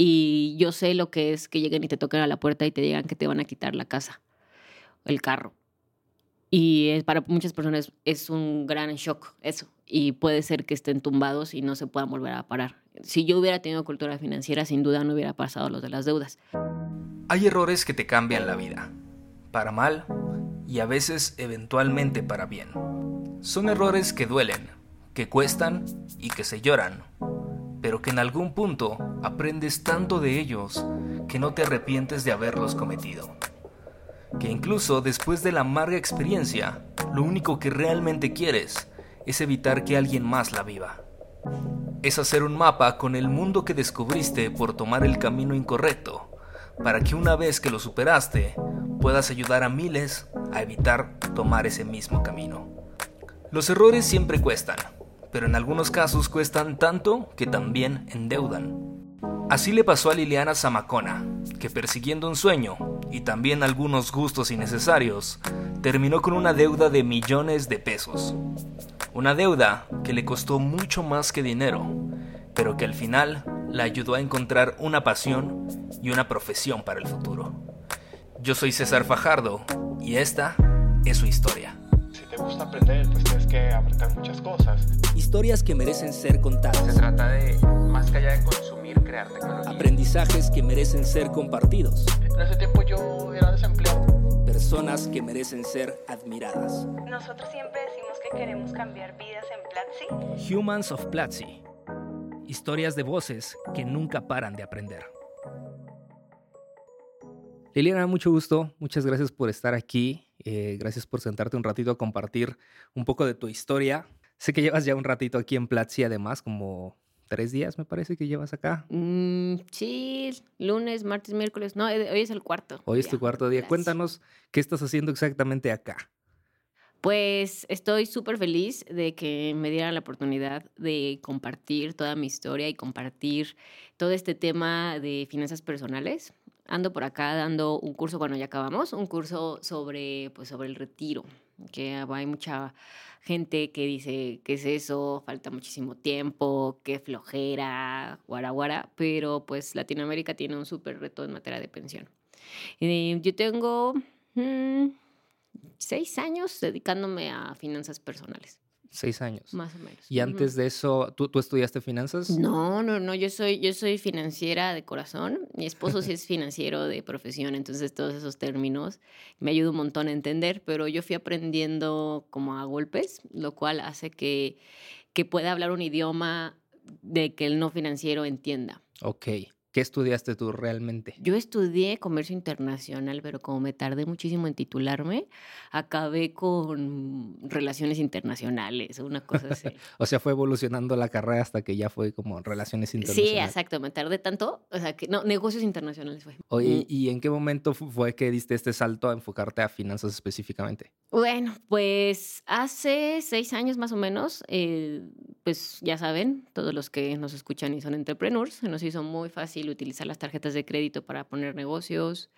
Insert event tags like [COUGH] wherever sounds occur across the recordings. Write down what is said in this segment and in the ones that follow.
Y yo sé lo que es que lleguen y te toquen a la puerta y te digan que te van a quitar la casa, el carro. Y para muchas personas es un gran shock eso. Y puede ser que estén tumbados y no se puedan volver a parar. Si yo hubiera tenido cultura financiera, sin duda no hubiera pasado lo de las deudas. Hay errores que te cambian la vida, para mal y a veces eventualmente para bien. Son errores que duelen, que cuestan y que se lloran, pero que en algún punto aprendes tanto de ellos que no te arrepientes de haberlos cometido que incluso después de la amarga experiencia, lo único que realmente quieres es evitar que alguien más la viva. Es hacer un mapa con el mundo que descubriste por tomar el camino incorrecto, para que una vez que lo superaste, puedas ayudar a miles a evitar tomar ese mismo camino. Los errores siempre cuestan, pero en algunos casos cuestan tanto que también endeudan. Así le pasó a Liliana Zamacona, que persiguiendo un sueño y también algunos gustos innecesarios, terminó con una deuda de millones de pesos. Una deuda que le costó mucho más que dinero, pero que al final la ayudó a encontrar una pasión y una profesión para el futuro. Yo soy César Fajardo y esta es su historia. Gusta aprender, pues tienes que aprender muchas cosas. Historias que merecen ser contadas. Se trata de, más que allá de consumir, crear tecnología. Aprendizajes que merecen ser compartidos. En ese tiempo yo era desempleado. Personas que merecen ser admiradas. Nosotros siempre decimos que queremos cambiar vidas en Platzi. Humans of Platzi. Historias de voces que nunca paran de aprender. Liliana, mucho gusto. Muchas gracias por estar aquí. Eh, gracias por sentarte un ratito a compartir un poco de tu historia. Sé que llevas ya un ratito aquí en Platzi, además, como tres días me parece que llevas acá. Mm, sí, lunes, martes, miércoles. No, eh, hoy es el cuarto. Hoy es tu cuarto día. Cuéntanos qué estás haciendo exactamente acá. Pues estoy súper feliz de que me dieran la oportunidad de compartir toda mi historia y compartir todo este tema de finanzas personales. Ando por acá dando un curso, bueno, ya acabamos, un curso sobre, pues, sobre el retiro, que hay mucha gente que dice, ¿qué es eso? Falta muchísimo tiempo, qué flojera, guara pero pues Latinoamérica tiene un súper reto en materia de pensión. Eh, yo tengo mm, seis años dedicándome a finanzas personales. Seis años. Más o menos. ¿Y antes de eso, ¿tú, ¿tú, estudiaste finanzas? No, no, no, yo soy, yo soy financiera de corazón. Mi esposo sí es [LAUGHS] financiero de profesión, entonces todos esos términos me ayuda un montón a entender, pero yo fui aprendiendo como a golpes, lo cual hace que, que pueda hablar un idioma de que el no financiero entienda. Ok. ¿Qué estudiaste tú realmente? Yo estudié comercio internacional, pero como me tardé muchísimo en titularme, acabé con relaciones internacionales, una cosa así. [LAUGHS] o sea, fue evolucionando la carrera hasta que ya fue como relaciones internacionales. Sí, exacto, me tardé tanto, o sea, que no, negocios internacionales fue. Oye. ¿y en qué momento fue que diste este salto a enfocarte a finanzas específicamente? Bueno, pues hace seis años más o menos, eh, pues ya saben, todos los que nos escuchan y son entrepreneurs, se nos hizo muy fácil utilizar las tarjetas de crédito para poner negocios.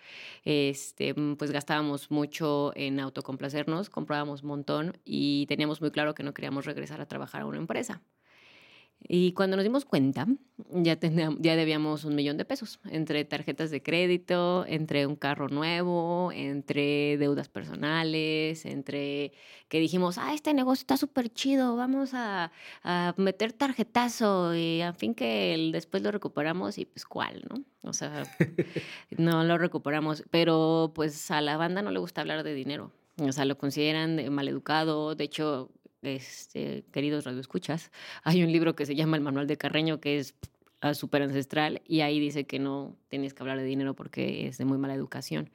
Este, mm, pues gastábamos mucho en autocomplacernos, comprábamos un montón y teníamos muy claro que no queríamos regresar a trabajar a una empresa. Y cuando nos dimos cuenta, ya, ya debíamos un millón de pesos entre tarjetas de crédito, entre un carro nuevo, entre deudas personales, entre que dijimos, ah, este negocio está súper chido, vamos a, a, meter tarjetazo y al fin que después lo recuperamos y pues cuál, ¿no? O sea, [LAUGHS] no lo recuperamos, pero pues a la banda no le gusta hablar de dinero. O sea, lo consideran maleducado. De hecho, este, queridos radioescuchas, hay un libro que se llama El Manual de Carreño, que es ah, súper ancestral, y ahí dice que no tienes que hablar de dinero porque es de muy mala educación.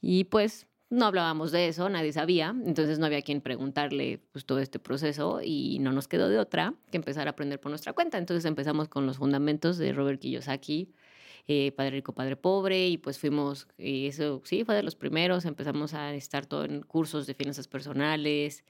Y pues no hablábamos de eso, nadie sabía, entonces no había quien preguntarle pues, todo este proceso y no nos quedó de otra que empezar a aprender por nuestra cuenta. Entonces empezamos con los fundamentos de Robert Kiyosaki, eh, Padre Rico, Padre Pobre, y pues fuimos, y eso sí, fue de los primeros, empezamos a estar todo en cursos de finanzas personales,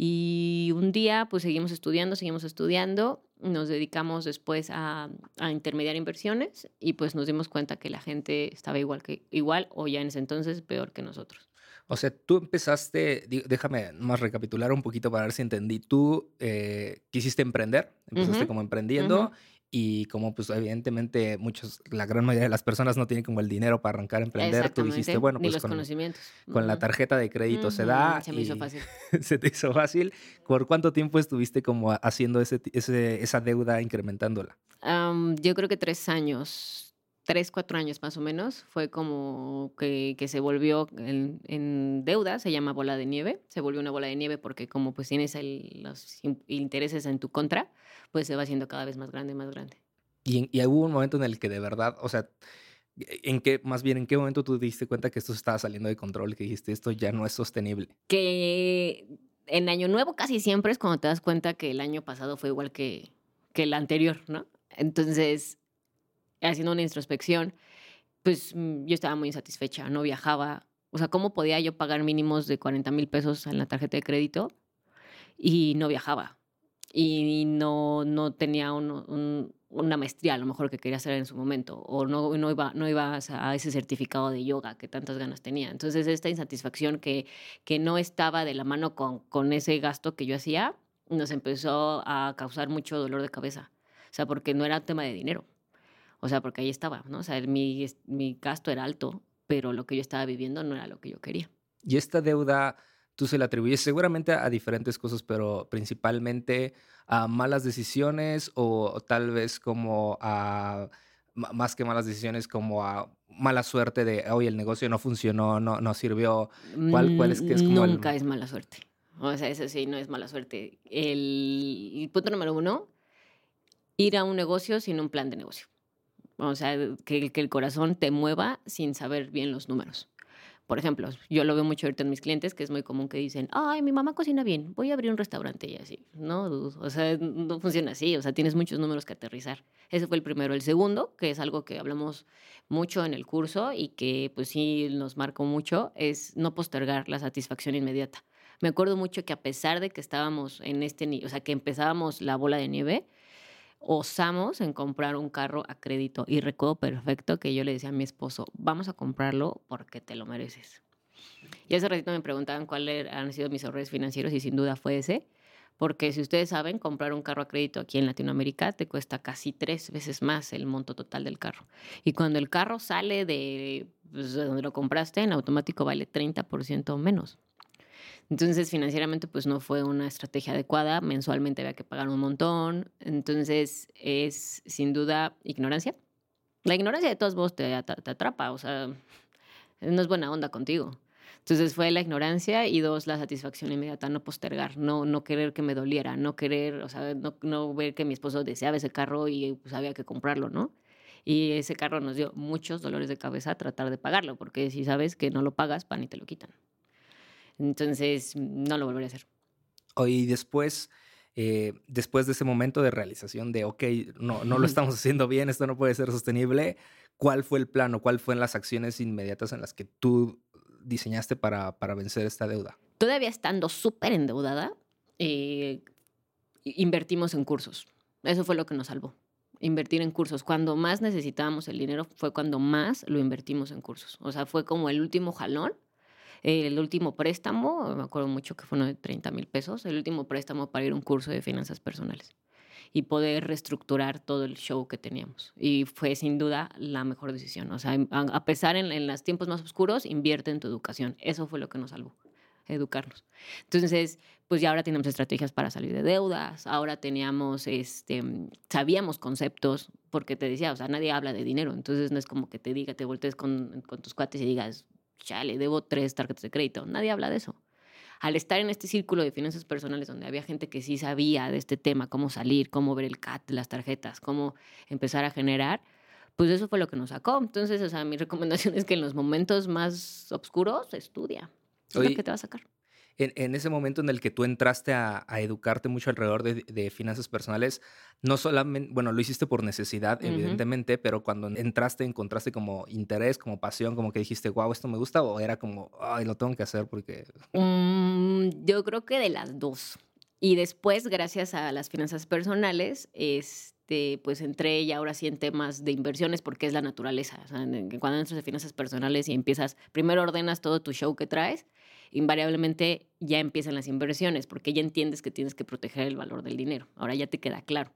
y un día, pues seguimos estudiando, seguimos estudiando, nos dedicamos después a, a, intermediar inversiones y pues nos dimos cuenta que la gente estaba igual, que, igual o ya en ese entonces peor que nosotros. O sea, tú empezaste, déjame más recapitular un poquito para ver si entendí. Tú eh, quisiste emprender, empezaste como emprendiendo Y como pues evidentemente muchos, la gran mayoría de las personas no tienen como el dinero para arrancar a emprender, tú dijiste, bueno, pues con, conocimientos. con la tarjeta de crédito se da. Se me hizo fácil. [LAUGHS] se te hizo fácil. ¿Por cuánto tiempo estuviste como haciendo ese, ese- esa deuda, incrementándola? Yo creo que tres años, tres, cuatro años más o menos, fue como que, que se volvió en, en deuda, se llama bola de nieve, se volvió una bola de nieve porque como pues tienes el- los in- intereses en tu contra, pues se va haciendo cada vez más grande, más grande. Y, y hubo un momento en el que de verdad, o sea, en qué, más bien, ¿en qué momento tú te diste cuenta que esto estaba saliendo de control, que dijiste, esto ya no es sostenible? Que en Año Nuevo casi siempre es cuando te das cuenta que el año pasado fue igual que, que el anterior, ¿no? Entonces, haciendo una introspección, pues mm, yo estaba muy insatisfecha, no viajaba. O sea, ¿cómo podía yo pagar mínimos de 40 mil pesos en la tarjeta de crédito y no viajaba? Y no, no tenía un- un- una maestría a lo mejor que quería hacer en su momento, o no, no, iba, no iba a ese certificado de yoga que tantas ganas tenía. Entonces, esta insatisfacción que, que no estaba de la mano con, con ese gasto que yo hacía, nos empezó a causar mucho dolor de cabeza. O sea, porque no era tema de dinero. O sea, porque ahí estaba, ¿no? O sea, mi, mi gasto era alto, pero lo que yo estaba viviendo no era lo que yo quería. Y esta deuda, tú se la atribuyes seguramente a diferentes cosas, pero principalmente a malas decisiones o tal vez como a, más que malas decisiones, como a mala suerte de, oye, el negocio no funcionó, no, no sirvió. ¿Cuál- cuál es que es como el- Nunca es mala suerte. O sea, eso sí, no es mala suerte. El, el punto número uno, ir a un negocio sin un plan de negocio. O sea, que, que el corazón te mueva sin saber bien los números. Por ejemplo, yo lo veo mucho ahorita en mis clientes, que es muy común que dicen, ay, mi mamá cocina bien, voy a abrir un restaurante y así. No, o sea, no funciona así, o sea, tienes muchos números que aterrizar. Ese fue el primero. El segundo, que es algo que hablamos mucho en el curso y que pues sí nos marcó mucho, es no postergar la satisfacción inmediata. Me acuerdo mucho que a pesar de que estábamos en este, o sea, que empezábamos la bola de nieve, osamos en comprar un carro a crédito. Y recuerdo perfecto que yo le decía a mi esposo, vamos a comprarlo porque te lo mereces. Y hace ratito me preguntaban cuáles han sido mis errores financieros y sin duda fue ese. Porque si ustedes saben, comprar un carro a crédito aquí en Latinoamérica te cuesta casi tres veces más el monto total del carro. Y cuando el carro sale de, pues, de donde lo compraste, en automático vale 30% menos. Entonces, financieramente, pues no fue una estrategia adecuada. Mensualmente había que pagar un montón. Entonces, es sin duda ignorancia. La ignorancia de todos modos te, te atrapa, o sea, no es buena onda contigo. Entonces fue la ignorancia y dos, la satisfacción inmediata, no postergar, no, no querer que me doliera, no querer, o sea, no, no ver que mi esposo deseaba ese carro y pues había que comprarlo, ¿no? Y ese carro nos dio muchos dolores de cabeza tratar de pagarlo, porque si sabes que no lo pagas, pan y te lo quitan. Entonces, no lo volveré a hacer. Oye, y después, eh, después de ese momento de realización de, ok, no, no lo estamos haciendo bien, esto no puede ser sostenible, ¿cuál fue el plano? ¿Cuál fueron las acciones inmediatas en las que tú diseñaste para, para vencer esta deuda? Todavía estando súper endeudada, eh, invertimos en cursos. Eso fue lo que nos salvó. Invertir en cursos. Cuando más necesitábamos el dinero fue cuando más lo invertimos en cursos. O sea, fue como el último jalón, el último préstamo, me acuerdo mucho que fue uno de 30 mil pesos, el último préstamo para ir a un curso de finanzas personales y poder reestructurar todo el show que teníamos. Y fue sin duda la mejor decisión. O sea, a pesar en, en los tiempos más oscuros, invierte en tu educación. Eso fue lo que nos salvó, educarnos. Entonces, pues ya ahora tenemos estrategias para salir de deudas, ahora teníamos, este, sabíamos conceptos, porque te decía, o sea, nadie habla de dinero, entonces no es como que te diga, te voltees con, con tus cuates y digas, chale, debo tres tarjetas de crédito. Nadie habla de eso al estar en este círculo de finanzas personales donde había gente que sí sabía de este tema, cómo salir, cómo ver el CAT, las tarjetas, cómo empezar a generar, pues eso fue lo que nos sacó. Entonces, o sea, mi [LAUGHS] recomendación es que en los momentos más oscuros, estudia. Es Oye, lo que te va a sacar. En, en ese momento en el que tú entraste a, a educarte mucho alrededor de, de finanzas personales, no solamente, bueno, lo hiciste por necesidad, Ujú. evidentemente, pero cuando entraste encontraste como interés, como pasión, como que dijiste, wow, esto me gusta, o era como, ay, lo tengo que hacer porque... [LAUGHS] Mm, yo creo que de las dos. Y después, gracias a las finanzas personales, este, pues entré ya ahora sí en temas de inversiones porque es la naturaleza. O sea, cuando entras de finanzas personales y empiezas, primero ordenas todo tu show que traes, invariablemente ya empiezan las inversiones porque ya entiendes que tienes que proteger el valor del dinero. Ahora ya te queda claro.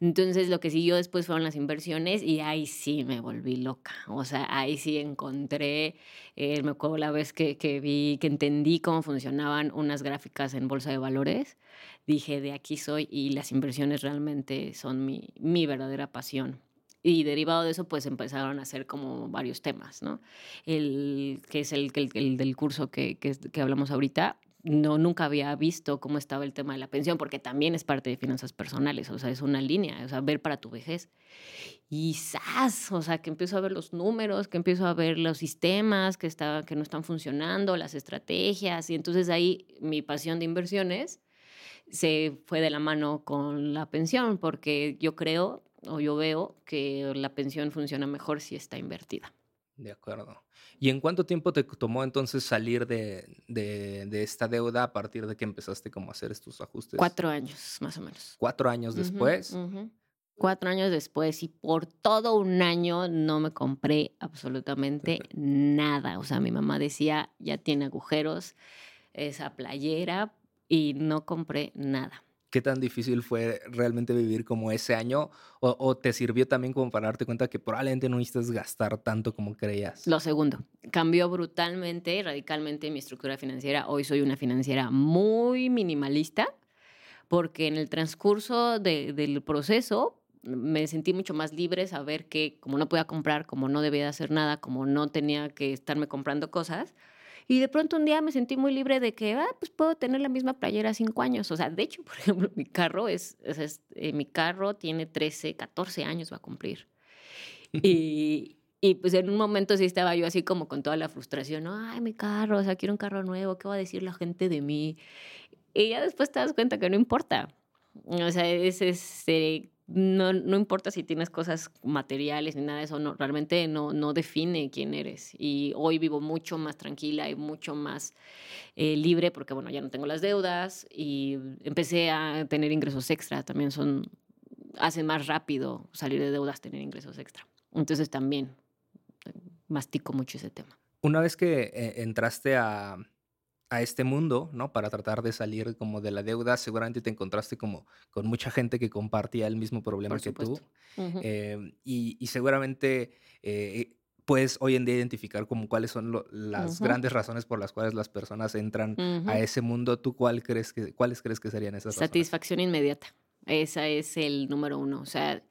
Entonces lo que siguió después fueron las inversiones y ahí sí me volví loca. O sea, ahí sí encontré, eh, me acuerdo la vez que, que vi, que entendí cómo funcionaban unas gráficas en bolsa de valores, dije, de aquí soy y las inversiones realmente son mi, mi verdadera pasión. Y derivado de eso, pues empezaron a hacer como varios temas, ¿no? El que es el, el, el del curso que, que, que hablamos ahorita, no, nunca había visto cómo estaba el tema de la pensión, porque también es parte de finanzas personales, o sea, es una línea, o sea, ver para tu vejez. Y ¡zas! O sea, que empiezo a ver los números, que empiezo a ver los sistemas que, está, que no están funcionando, las estrategias, y entonces ahí mi pasión de inversiones se fue de la mano con la pensión, porque yo creo o yo veo que la pensión funciona mejor si está invertida. De acuerdo. ¿Y en cuánto tiempo te tomó entonces salir de, de, de, esta deuda a partir de que empezaste como a hacer estos ajustes? Cuatro años, más o menos. ¿Cuatro años después? Uh -huh, uh -huh. Cuatro años después y por todo un año no me compré absolutamente nada. O sea, mi mamá decía, ya tiene agujeros esa playera y no compré nada. ¿Qué tan difícil fue realmente vivir como ese año? ¿O, te sirvió también como para darte cuenta que probablemente no necesitas gastar tanto como creías? Lo segundo, cambió brutalmente, radicalmente mi estructura financiera. Hoy soy una financiera muy minimalista porque en el transcurso de, del proceso me sentí mucho más libre saber que como no podía comprar, como no debía hacer nada, como no tenía que estarme comprando cosas, y de pronto un día me sentí muy libre de que, ah, pues puedo tener la misma playera cinco años. O sea, de hecho, [LAUGHS] por ejemplo, mi carro es, es, es eh, mi carro tiene 13, 14 años va a cumplir. Y, [LAUGHS] y pues en un momento sí estaba yo así como con toda la frustración, ay, mi carro, o sea, quiero un carro nuevo, ¿qué va a decir la gente de mí? Y ya después te das cuenta que no importa. O sea, es, es eh, no, no, importa si tienes cosas materiales ni nada de eso, no, realmente no, no define quién eres. Y hoy vivo mucho más tranquila y mucho más eh, libre porque, bueno, ya no tengo las deudas y empecé a tener ingresos extra. También son, hace más rápido salir de deudas, tener ingresos extra. Entonces también mastico mucho ese tema. Una vez que eh, entraste a, a este mundo, ¿no? Para tratar de salir como de la deuda, seguramente te encontraste como con mucha gente que compartía el mismo problema que tú. Eh, y, y seguramente eh, puedes hoy en día identificar como cuáles son lo- las grandes razones por las cuales las personas entran a ese mundo. ¿Tú cuál crees que, cuáles crees que serían esas razones? Satisfacción inmediata. Esa es el número uno. O sea,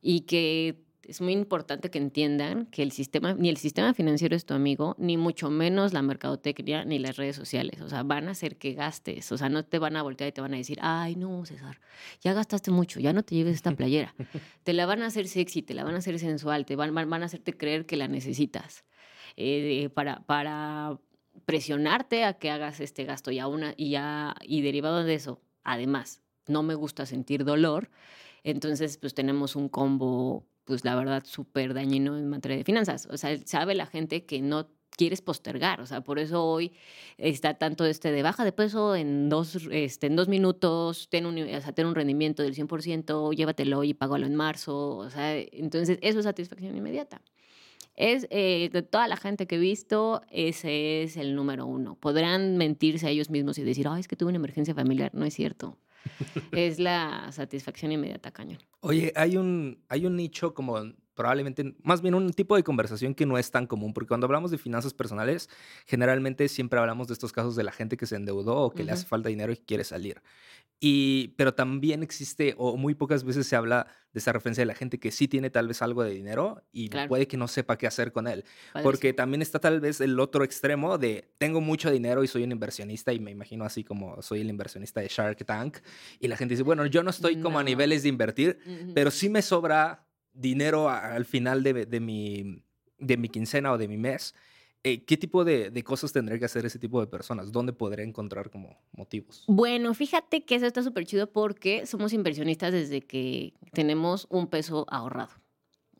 y que es muy importante que entiendan que el sistema, ni el sistema financiero es tu amigo, ni mucho menos la mercadotecnia, ni las redes sociales. O sea, van a hacer que gastes. O sea, no te van a voltear y te van a decir, ay, no, César, ya gastaste mucho, ya no te lleves esta playera. [LAUGHS] te la van a hacer sexy, te la van a hacer sensual, te van, van van a hacerte creer que la necesitas. eh, para, para presionarte a que hagas este gasto y, a una, y, ya, y derivado de eso, además, no me gusta sentir dolor, entonces pues tenemos un combo, pues la verdad, súper dañino en materia de finanzas. O sea, sabe la gente que no quieres postergar, o sea, por eso hoy está tanto este de baja de peso en dos, este, en dos minutos, ten un, o sea, ten un rendimiento del 100%, llévatelo y págalo en marzo, o sea, entonces eso es satisfacción inmediata. Es eh, de toda la gente que he visto, ese es el número uno. Podrán mentirse a ellos mismos y decir, ay, es que tuve una emergencia familiar. No es cierto. [LAUGHS] es la satisfacción inmediata, cañón. Oye, hay un, hay un nicho como probablemente, más bien un tipo de conversación que no es tan común, porque cuando hablamos de finanzas personales, generalmente siempre hablamos de estos casos de la gente que se endeudó o que le hace falta dinero y quiere salir. Y, pero también existe, o muy pocas veces se habla de esa referencia de la gente que sí tiene tal vez algo de dinero y Claro. puede que no sepa qué hacer con él. Porque también está tal vez el otro extremo de tengo mucho dinero y soy un inversionista y me imagino así como soy el inversionista de Shark Tank y la gente dice, bueno, yo no estoy como a niveles de invertir, pero sí me sobra dinero al final de, mi, de mi quincena o de mi mes. Eh, ¿Qué tipo de, cosas tendré que hacer ese tipo de personas? ¿Dónde podré encontrar como motivos? Bueno, fíjate que eso está súper chido porque somos inversionistas desde que tenemos un peso ahorrado.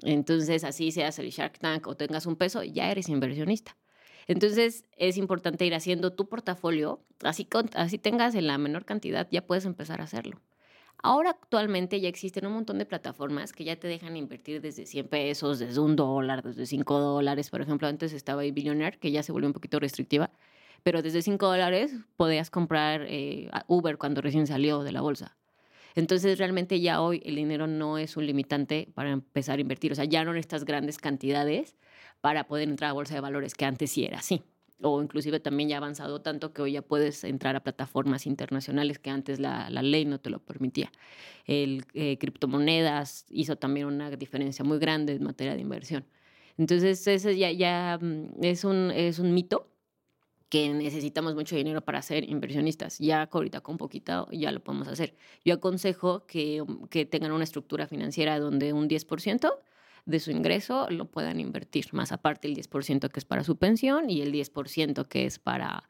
Entonces, así seas el Shark Tank o tengas un peso, ya eres inversionista. Entonces, es importante ir haciendo tu portafolio, así, así tengas en la menor cantidad, ya puedes empezar a hacerlo. Ahora actualmente ya existen un montón de plataformas que ya te dejan invertir desde 100 pesos, desde un dólar, desde 5 dólares. Por ejemplo, antes estaba Billionaire, que ya se volvió un poquito restrictiva, pero desde 5 dólares podías comprar eh, Uber cuando recién salió de la bolsa. Entonces, realmente ya hoy el dinero no es un limitante para empezar a invertir. O sea, ya no necesitas grandes cantidades para poder entrar a bolsa de valores, que antes sí era así. O inclusive también ya ha avanzado tanto que hoy ya puedes entrar a plataformas internacionales que antes la, la ley no te lo permitía. El eh, criptomonedas hizo también una diferencia muy grande en materia de inversión. Entonces, ese ya, ya mm, es, un, es un mito que necesitamos mucho dinero para ser inversionistas. Ya ahorita con poquito ya lo podemos hacer. Yo aconsejo que, que tengan una estructura financiera donde un 10% de su ingreso lo puedan invertir, más aparte el 10% que es para su pensión y el 10% que es para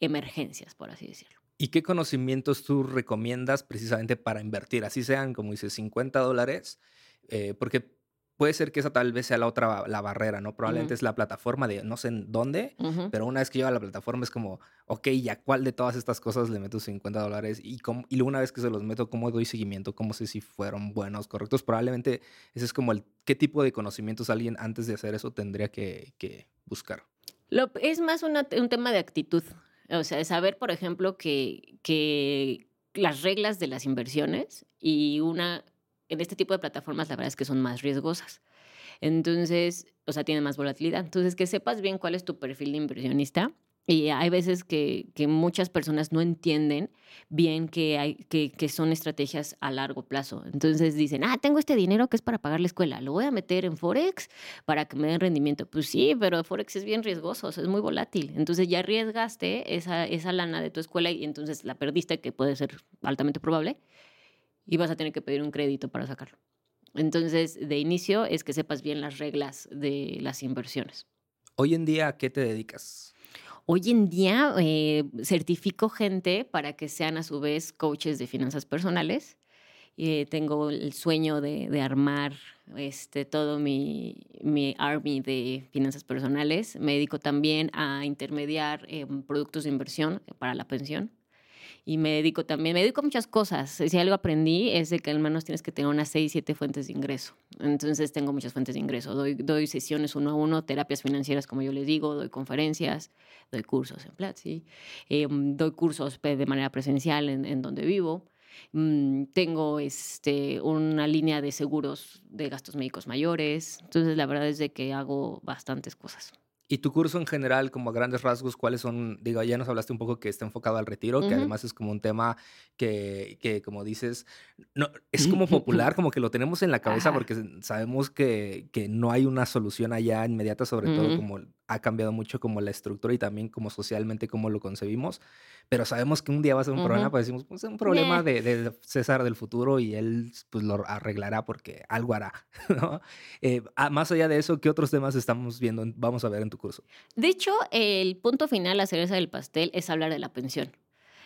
emergencias, por así decirlo. ¿Y qué conocimientos tú recomiendas precisamente para invertir? Así sean, como dices, 50 dólares, eh, porque puede ser que esa tal vez sea la otra, la barrera, ¿no? Probablemente es la plataforma de no sé en dónde, pero una vez que llega a la plataforma es como, ok, ¿ya cuál de todas estas cosas le meto 50 dólares? Y, y una vez que se los meto, ¿cómo doy seguimiento? ¿Cómo sé si fueron buenos, correctos? Probablemente ese es como el, ¿qué tipo de conocimientos alguien antes de hacer eso tendría que, buscar? Lo, es más un tema de actitud. O sea, de saber, por ejemplo, que, que las reglas de las inversiones y una en este tipo de plataformas la verdad es que son más riesgosas. Entonces, o sea, tienen más volatilidad. Entonces, que sepas bien cuál es tu perfil de inversionista. Y hay veces que, muchas personas no entienden bien que, hay, que, son estrategias a largo plazo. Entonces dicen, ah, tengo este dinero que es para pagar la escuela, lo voy a meter en Forex para que me den rendimiento. Pues sí, pero Forex es bien riesgoso, es muy volátil. Entonces ya arriesgaste esa, esa lana de tu escuela y entonces la perdiste, que puede ser altamente probable y vas a tener que pedir un crédito para sacarlo. Entonces, de inicio es que sepas bien las reglas de las inversiones. Hoy en día, ¿a qué te dedicas? Hoy en día eh, certifico gente para que sean a su vez coaches de finanzas personales. Eh, tengo el sueño de, armar este, todo mi, mi, army de finanzas personales. Me dedico también a intermediar productos de inversión para la pensión y me dedico también, me dedico a muchas cosas. Si algo aprendí es de que al menos tienes que tener unas seis, siete fuentes de ingreso. Entonces tengo muchas fuentes de ingreso. Doy, doy sesiones uno a uno, terapias financieras, como yo les digo, doy conferencias, doy cursos en Platzi, eh, doy cursos de manera presencial en, en donde vivo. Mm, tengo este, una línea de seguros de gastos médicos mayores. Entonces, la verdad es de que hago bastantes cosas. Y tu curso en general, como a grandes rasgos, ¿cuáles son? Digo, ya nos hablaste un poco que está enfocado al retiro, que además es como un tema que, que, como dices, no, es como [LAUGHS] popular, como que lo tenemos en la cabeza porque sabemos que, que, no hay una solución allá inmediata, sobre todo como ha cambiado mucho como la estructura y también como socialmente como lo concebimos, pero sabemos que un día va a ser un problema, pues decimos, pues es un problema de, César del futuro y él pues lo arreglará porque algo hará, [LAUGHS] ¿no? Eh, ah, más allá de eso, ¿qué otros temas estamos viendo, vamos a ver en tu curso? De hecho, el punto final, la cereza del pastel, es hablar de la pensión.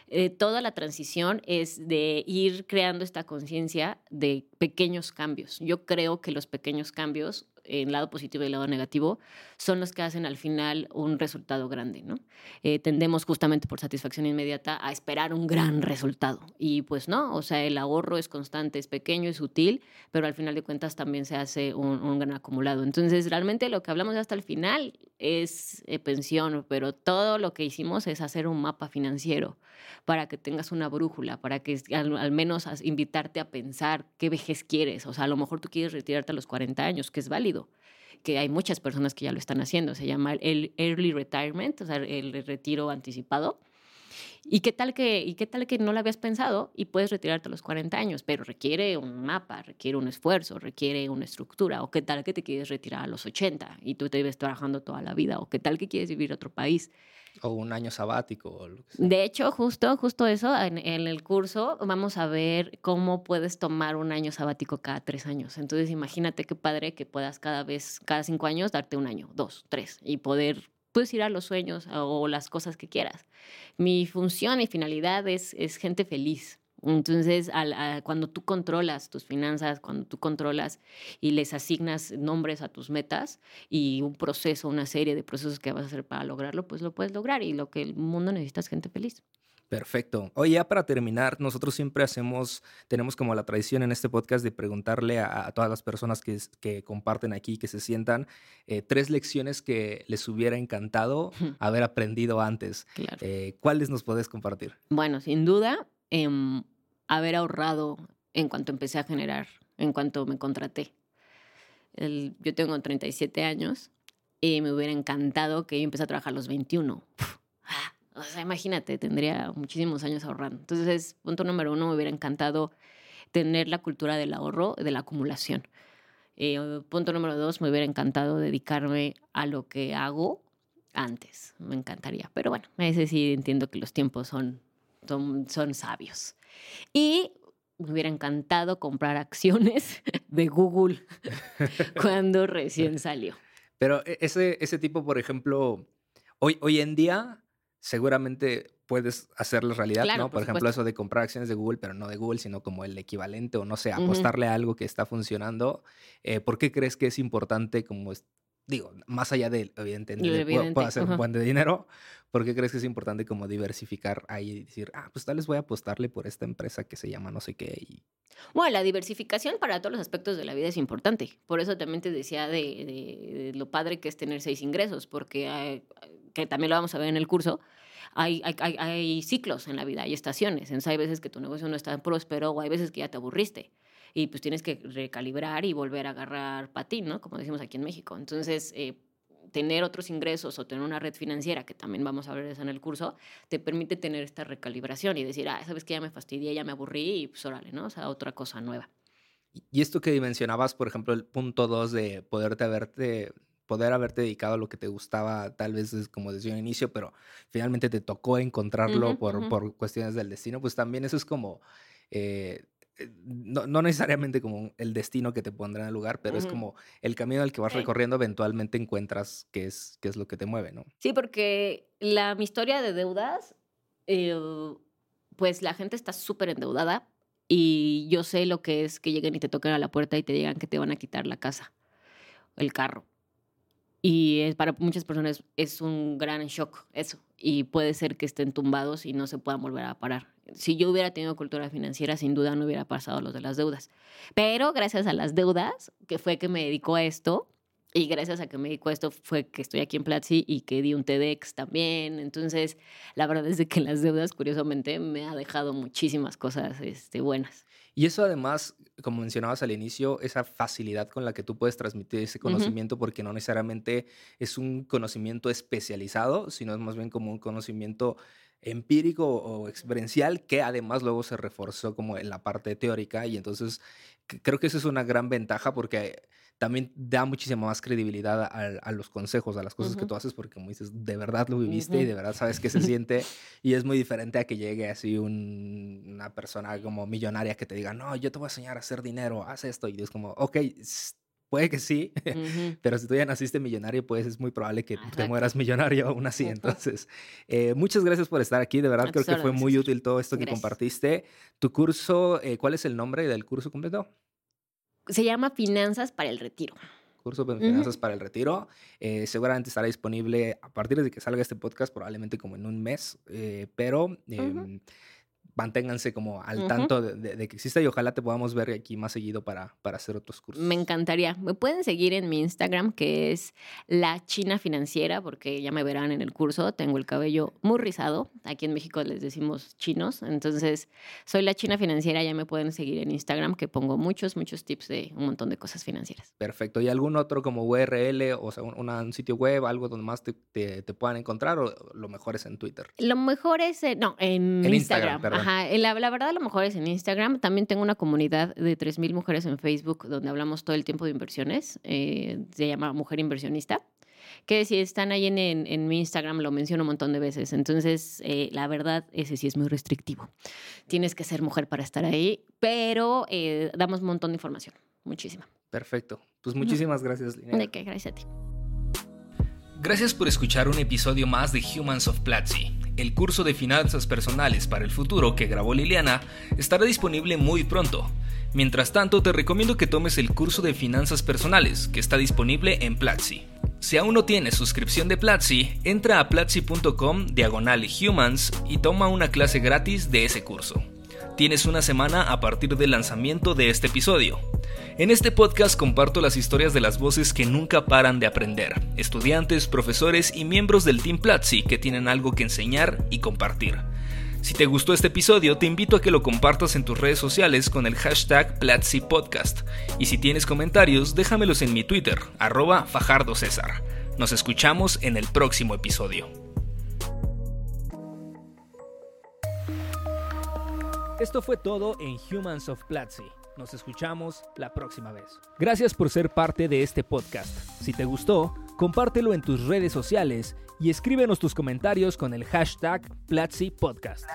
Eh, toda la transición es de ir creando esta conciencia de pequeños cambios. Yo creo que los pequeños cambios en lado positivo y lado negativo, son los que hacen al final un resultado grande, ¿no? Eh, tendemos justamente por satisfacción inmediata a esperar un gran resultado. Y pues no, o sea, el ahorro es constante, es pequeño, es sutil, pero al final de cuentas también se hace un, un gran acumulado. Entonces, realmente lo que hablamos hasta el final es eh, pensión, pero todo lo que hicimos es hacer un mapa financiero para que tengas una brújula, para que al, al menos invitarte a pensar qué vejez quieres. O sea, a lo mejor tú quieres retirarte a los 40 años, que es válido que hay muchas personas que ya lo están haciendo. Se llama el early retirement, o sea, el retiro anticipado. ¿Y qué tal que, y qué tal que no lo habías pensado y puedes retirarte a los 40 años? Pero requiere un mapa, requiere un esfuerzo, requiere una estructura. ¿O qué tal que te quieres retirar a los 80 y tú te ves trabajando toda la vida? ¿O qué tal que quieres vivir en otro país? O un año sabático. De hecho, justo, justo eso, en, el curso vamos a ver cómo puedes tomar un año sabático cada tres años. Entonces, imagínate qué padre que puedas cada vez, cada cinco años, darte un año, dos, tres, y poder puedes ir a los sueños o las cosas que quieras. Mi función y finalidad es, es gente feliz. Entonces, cuando tú controlas tus finanzas, cuando tú controlas y les asignas nombres a tus metas y un proceso, una serie de procesos que vas a hacer para lograrlo, pues lo puedes lograr y lo que el mundo necesita es gente feliz. Perfecto. Oye, ya para terminar, nosotros siempre hacemos, tenemos como la tradición en este podcast de preguntarle a, todas las personas que, que, comparten aquí, que se sientan, eh, tres lecciones que les hubiera encantado [LAUGHS] haber aprendido antes. Eh, ¿Cuáles nos puedes compartir? Bueno, sin duda, em, haber ahorrado en cuanto empecé a generar, en cuanto me contraté. El- yo tengo 37 años y me hubiera encantado que yo empecé a trabajar a los 21. Puf, ah, o sea, imagínate, tendría muchísimos años ahorrando. Entonces, punto número uno, me hubiera encantado tener la cultura del ahorro, de la acumulación. Eh, punto número dos, me hubiera encantado dedicarme a lo que hago antes. Me encantaría. Pero bueno, a veces sí entiendo que los tiempos son, son, son sabios. Y me hubiera encantado comprar acciones [LAUGHS] de Google [LAUGHS] cuando recién salió. Pero e- ese, ese tipo, por ejemplo, hoy, hoy en día seguramente puedes hacerlo realidad, Claro, ¿no? por Por, ejemplo, eso de comprar acciones de Google, pero no de Google, sino como el equivalente o no sé, apostarle a algo que está funcionando. Eh, ¿Por qué crees que es importante como, digo, más allá de, evidentemente, evidente, puedo hacer ajá. un buen de dinero, ¿por qué crees que es importante como diversificar ahí y decir, ah, pues tal vez voy a apostarle por esta empresa que se llama no sé qué y Bueno, la diversificación para todos los aspectos de la vida es importante. Por eso también te decía de, de- de lo padre que es tener seis ingresos, porque hay- que también lo vamos a ver en el curso. Hay, hay, hay- hay ciclos en la vida, hay estaciones. Entonces hay veces que tu negocio no está próspero o hay veces que ya te aburriste. Y pues tienes que recalibrar y volver a agarrar patín, ¿no? Como decimos aquí en México. Entonces, eh, tener otros ingresos o tener una red financiera, que también vamos a ver eso en el curso, te permite tener esta recalibración y decir, ah, sabes que ya me fastidié, ya me aburrí y pues órale, ¿no? O sea, otra cosa nueva. Y- esto que dimensionabas, por ejemplo, el punto 2 de poderte haberte, poder haberte dedicado a lo que te gustaba, tal vez como desde un inicio, pero finalmente te tocó encontrarlo por, por cuestiones del destino, pues también eso es como, eh, no, no necesariamente como el destino que te pondrá en el lugar, pero es como el camino al que vas Sí. recorriendo, eventualmente encuentras qué es, qué es lo que te mueve, ¿no? Sí, porque la, mi historia de deudas, eh, pues la gente está súper endeudada y yo sé lo que es que lleguen y te toquen a la puerta y te digan que te van a quitar la casa, el carro. Y es- para muchas personas es un gran shock eso. Y puede ser que estén tumbados y no se puedan volver a parar. Si yo hubiera tenido cultura financiera, sin duda no hubiera pasado lo de las deudas. Pero gracias a las deudas, que fue que me dedicó a esto, y gracias a que me dedico a esto fue que estoy aquí en Platzi y que di un TEDx también. Entonces, la verdad es de que las deudas, curiosamente, me ha dejado muchísimas cosas este, buenas. Y eso además, como mencionabas al inicio, esa facilidad con la que tú puedes transmitir ese conocimiento, porque no necesariamente es un conocimiento especializado, sino es más bien como un conocimiento empírico o experiencial que además luego se reforzó como en la parte teórica y entonces creo que eso es una gran ventaja porque también da muchísima más credibilidad a, a los consejos, a las cosas que tú haces porque como dices, de verdad lo viviste y de verdad sabes qué se [LAUGHS] siente y es muy diferente a que llegue así un- una persona como millonaria que te diga, no, yo te voy a enseñar a hacer dinero, haz esto. Y es como, ok, puede que sí, Ujú. pero si tú ya naciste millonario, pues es muy probable que te Exacto. mueras millonario aún así. Entonces, eh, muchas gracias por estar aquí. De verdad, creo que fue muy útil todo esto que Gracias. compartiste. Tu curso, eh, ¿cuál es el nombre del curso completo? Se llama Finanzas para el Retiro. Curso de. Finanzas para el Retiro. Eh, seguramente estará disponible a partir de que salga este podcast, probablemente como en un mes, eh, pero em, manténganse como al tanto de, de- de que exista y ojalá te podamos ver aquí más seguido para, para hacer otros cursos. Me encantaría. Me pueden seguir en mi Instagram, que es la China Financiera, porque ya me verán en el curso. Tengo el cabello muy rizado. Aquí en México les decimos chinos. Entonces, soy la China Financiera. Ya me pueden seguir en Instagram, que pongo muchos, muchos tips de un montón de cosas financieras. Perfecto. ¿Y algún otro como URL, o sea, un, una- un sitio web, algo donde más te, te- te puedan encontrar o lo mejor es en Twitter? Lo mejor es, eh, no, en, En Instagram, Instagram. perdón. Ajá, eh, la, la verdad lo mejor es en Instagram. También tengo una comunidad de 3.000 mujeres en Facebook donde hablamos todo el tiempo de inversiones. eh, se llama Mujer Inversionista. Que si están ahí en, en- en mi Instagram lo menciono un montón de veces. Entonces, eh, la verdad, ese sí es muy restrictivo. Tienes que ser mujer para estar ahí, pero eh, damos un montón de información. Muchísima. Perfecto. Pues muchísimas gracias, Linnea. De qué, gracias a ti. Gracias por escuchar un episodio más de Humans of Platzi. El curso de finanzas personales para el futuro que grabó Liliana estará disponible muy pronto. Mientras tanto, te recomiendo que tomes el curso de finanzas personales que está disponible en Platzi. Si aún no tienes suscripción de Platzi, entra a platzi.com diagonal humans y toma una clase gratis de ese curso. Tienes una semana a partir del lanzamiento de este episodio. En este podcast comparto las historias de las voces que nunca paran de aprender, estudiantes, profesores y miembros del Team Platzi que tienen algo que enseñar y compartir. Si te gustó este episodio, te invito a que lo compartas en tus redes sociales con el hashtag Platzi Podcast. Y si tienes comentarios, déjamelos en mi Twitter, arroba Fajardo César. Nos escuchamos en el próximo episodio. Esto fue todo en Humans of Platzi. Nos escuchamos la próxima vez. Gracias por ser parte de este podcast. Si te gustó, compártelo en tus redes sociales y escríbenos tus comentarios con el hashtag Platzi Podcast.